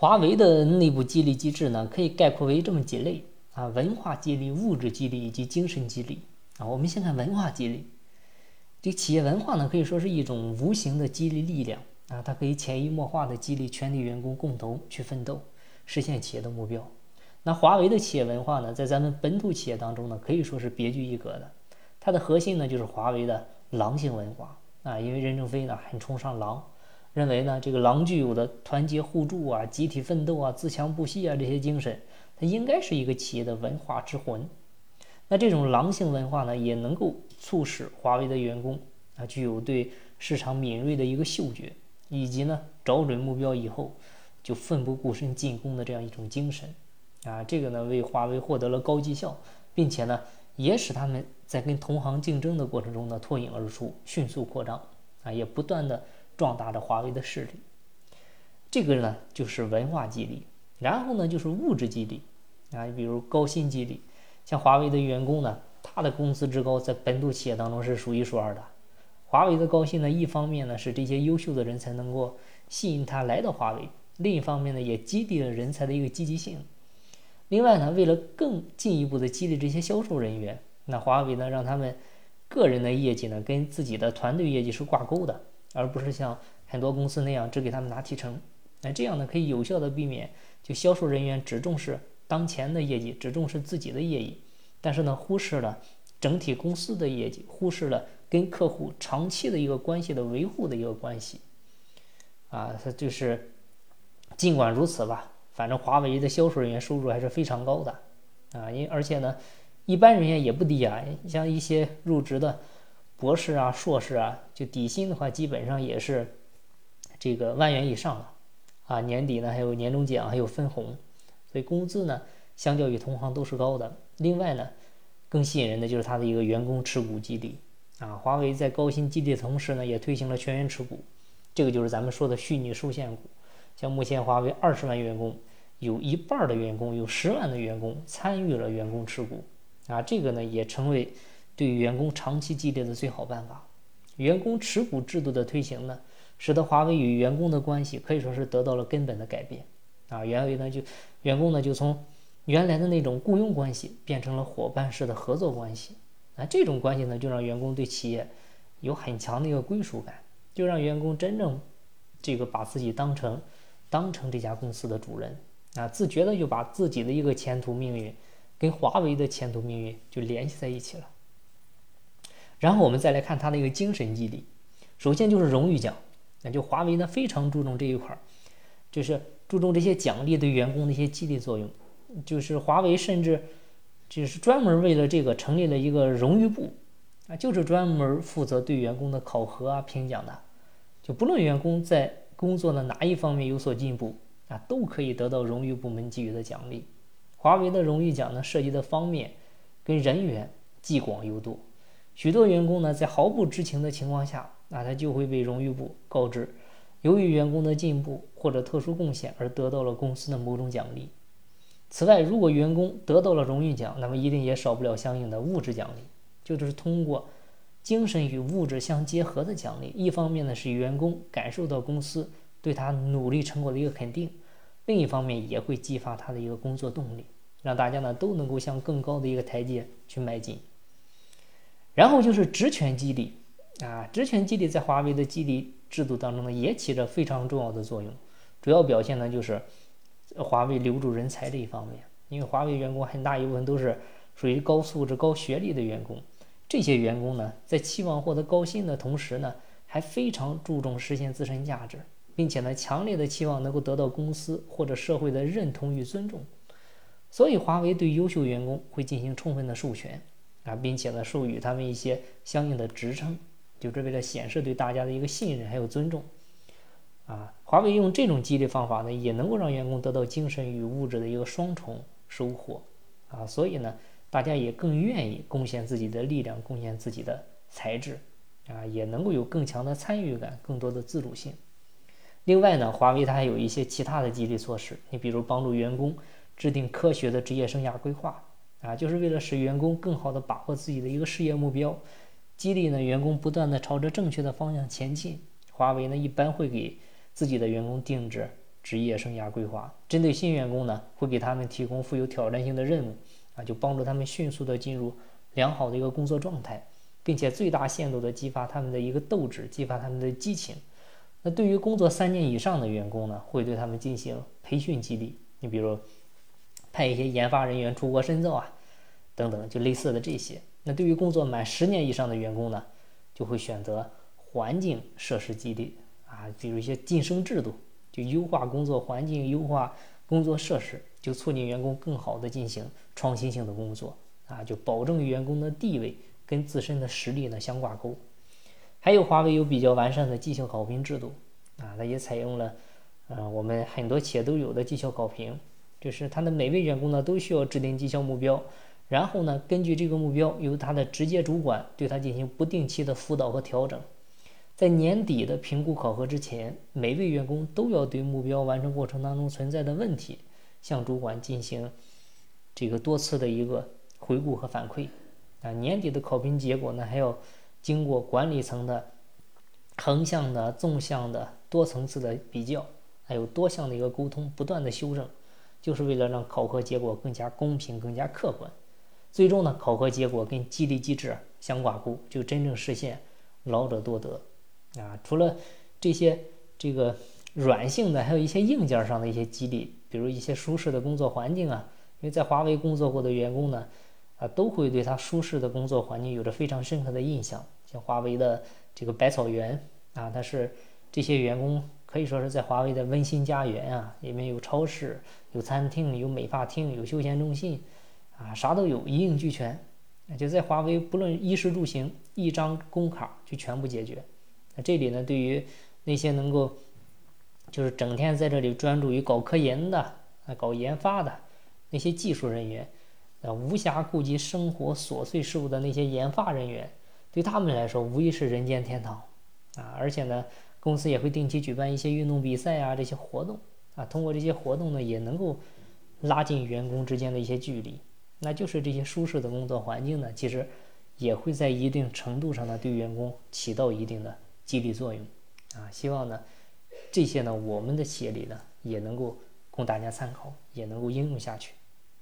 华为的内部激励机制呢，可以概括为这么几类啊：文化激励、物质激励以及精神激励啊。我们先看文化激励，这企业文化呢，可以说是一种无形的激励力量啊，它可以潜移默化的激励全体员工共同去奋斗，实现企业的目标。那华为的企业文化呢，在咱们本土企业当中呢，可以说是别具一格的。它的核心呢，就是华为的狼性文化啊，因为任正非呢很崇尚狼。认为呢，这个狼具有的团结互助啊、集体奋斗啊、自强不息啊这些精神，它应该是一个企业的文化之魂。那这种狼性文化呢，也能够促使华为的员工啊，具有对市场敏锐的一个嗅觉，以及呢，找准目标以后就奋不顾身进攻的这样一种精神啊。这个呢，为华为获得了高绩效，并且呢，也使他们在跟同行竞争的过程中呢，脱颖而出，迅速扩张啊，也不断的。壮大着华为的势力，这个呢就是文化激励，然后呢就是物质激励啊，比如高薪激励，像华为的员工呢，他的工资之高，在本土企业当中是数一数二的。华为的高薪呢，一方面呢是这些优秀的人才能够吸引他来到华为，另一方面呢也激励了人才的一个积极性。另外呢，为了更进一步的激励这些销售人员，那华为呢让他们个人的业绩呢跟自己的团队业绩是挂钩的。而不是像很多公司那样只给他们拿提成，那这样呢可以有效的避免就销售人员只重视当前的业绩，只重视自己的业绩，但是呢忽视了整体公司的业绩，忽视了跟客户长期的一个关系的维护的一个关系，啊，它就是尽管如此吧，反正华为的销售人员收入还是非常高的，啊，因而且呢一般人员也不低啊，像一些入职的。博士啊，硕士啊，就底薪的话，基本上也是这个万元以上了啊。年底呢，还有年终奖，还有分红，所以工资呢，相较于同行都是高的。另外呢，更吸引人的就是它的一个员工持股激励啊。华为在高薪激励的同时呢，也推行了全员持股，这个就是咱们说的虚拟受限股。像目前华为二十万员工，有一半的员工，有十万的员工参与了员工持股啊，这个呢，也成为。对于员工长期激励的最好办法，员工持股制度的推行呢，使得华为与员工的关系可以说是得到了根本的改变啊。原为呢就员工呢就从原来的那种雇佣关系变成了伙伴式的合作关系啊。这种关系呢就让员工对企业有很强的一个归属感，就让员工真正这个把自己当成当成这家公司的主人啊，自觉的就把自己的一个前途命运跟华为的前途命运就联系在一起了。然后我们再来看它的一个精神激励，首先就是荣誉奖，那就华为呢非常注重这一块儿，就是注重这些奖励对员工的一些激励作用，就是华为甚至就是专门为了这个成立了一个荣誉部，啊，就是专门负责对员工的考核啊评奖的，就不论员工在工作的哪一方面有所进步啊，都可以得到荣誉部门给予的奖励。华为的荣誉奖呢涉及的方面跟人员既广又多。许多员工呢，在毫不知情的情况下，那他就会被荣誉部告知，由于员工的进步或者特殊贡献而得到了公司的某种奖励。此外，如果员工得到了荣誉奖，那么一定也少不了相应的物质奖励，就是通过精神与物质相结合的奖励。一方面呢，是员工感受到公司对他努力成果的一个肯定；另一方面，也会激发他的一个工作动力，让大家呢都能够向更高的一个台阶去迈进。然后就是职权激励，啊，职权激励在华为的激励制度当中呢，也起着非常重要的作用。主要表现呢，就是华为留住人才这一方面。因为华为员工很大一部分都是属于高素质、高学历的员工，这些员工呢，在期望获得高薪的同时呢，还非常注重实现自身价值，并且呢，强烈的期望能够得到公司或者社会的认同与尊重。所以，华为对优秀员工会进行充分的授权。啊，并且呢，授予他们一些相应的职称，就是为了显示对大家的一个信任还有尊重。啊，华为用这种激励方法呢，也能够让员工得到精神与物质的一个双重收获。啊，所以呢，大家也更愿意贡献自己的力量，贡献自己的才智，啊，也能够有更强的参与感，更多的自主性。另外呢，华为它还有一些其他的激励措施，你比如帮助员工制定科学的职业生涯规划。啊，就是为了使员工更好的把握自己的一个事业目标，激励呢员工不断的朝着正确的方向前进。华为呢一般会给自己的员工定制职业生涯规划。针对新员工呢，会给他们提供富有挑战性的任务啊，就帮助他们迅速的进入良好的一个工作状态，并且最大限度的激发他们的一个斗志，激发他们的激情。那对于工作三年以上的员工呢，会对他们进行培训激励。你比如派一些研发人员出国深造啊，等等，就类似的这些。那对于工作满十年以上的员工呢，就会选择环境设施激励啊，比如一些晋升制度，就优化工作环境、优化工作设施，就促进员工更好的进行创新性的工作啊，就保证员工的地位跟自身的实力呢相挂钩。还有华为有比较完善的绩效考评制度啊，它也采用了，呃，我们很多企业都有的绩效考评，就是他的每位员工呢都需要制定绩效目标，然后呢根据这个目标，由他的直接主管对他进行不定期的辅导和调整，在年底的评估考核之前，每位员工都要对目标完成过程当中存在的问题，向主管进行这个多次的一个回顾和反馈，啊，年底的考评结果呢还要。经过管理层的横向的、纵向的多层次的比较，还有多项的一个沟通，不断的修正，就是为了让考核结果更加公平、更加客观。最终呢，考核结果跟激励机制相挂钩，就真正实现劳者多得。啊，除了这些这个软性的，还有一些硬件上的一些激励，比如一些舒适的工作环境啊。因为在华为工作过的员工呢，啊，都会对他舒适的工作环境有着非常深刻的印象。像华为的这个百草园啊，它是这些员工可以说是在华为的温馨家园啊，里面有超市、有餐厅、有美发厅、有休闲中心，啊，啥都有，一应俱全。就在华为，不论衣食住行，一张工卡就全部解决。那这里呢，对于那些能够就是整天在这里专注于搞科研的、啊搞研发的那些技术人员，啊无暇顾及生活琐碎事务的那些研发人员。对他们来说，无疑是人间天堂，啊！而且呢，公司也会定期举办一些运动比赛啊，这些活动啊，通过这些活动呢，也能够拉近员工之间的一些距离。那就是这些舒适的工作环境呢，其实也会在一定程度上呢，对员工起到一定的激励作用，啊！希望呢，这些呢，我们的企业里呢，也能够供大家参考，也能够应用下去。